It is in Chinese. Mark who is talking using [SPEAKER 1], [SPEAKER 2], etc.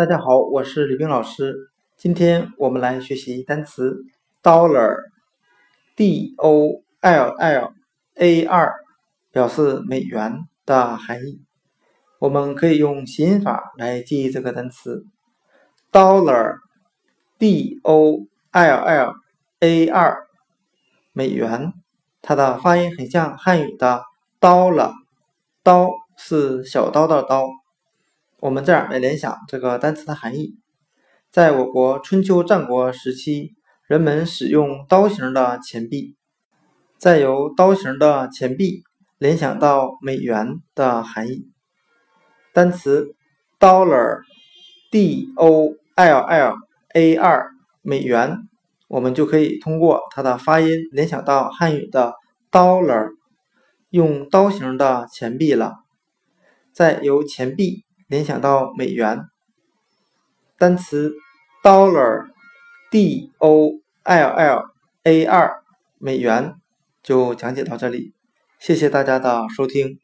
[SPEAKER 1] 大家好，我是李冰老师。今天我们来学习单词 dollar，d o l l a r，表示美元的含义。我们可以用谐音法来记忆这个单词 dollar，d o l l a r，美元。它的发音很像汉语的刀了，刀是小刀的刀。我们这样来联想这个单词的含义：在我国春秋战国时期，人们使用刀形的钱币，再由刀形的钱币联想到美元的含义。单词 dollar，d o l l a r，美元。我们就可以通过它的发音联想到汉语的 dollar，用刀形的钱币了，再由钱币联想到美元。单词 dollar，d o l l a r，美元就讲解到这里，谢谢大家的收听。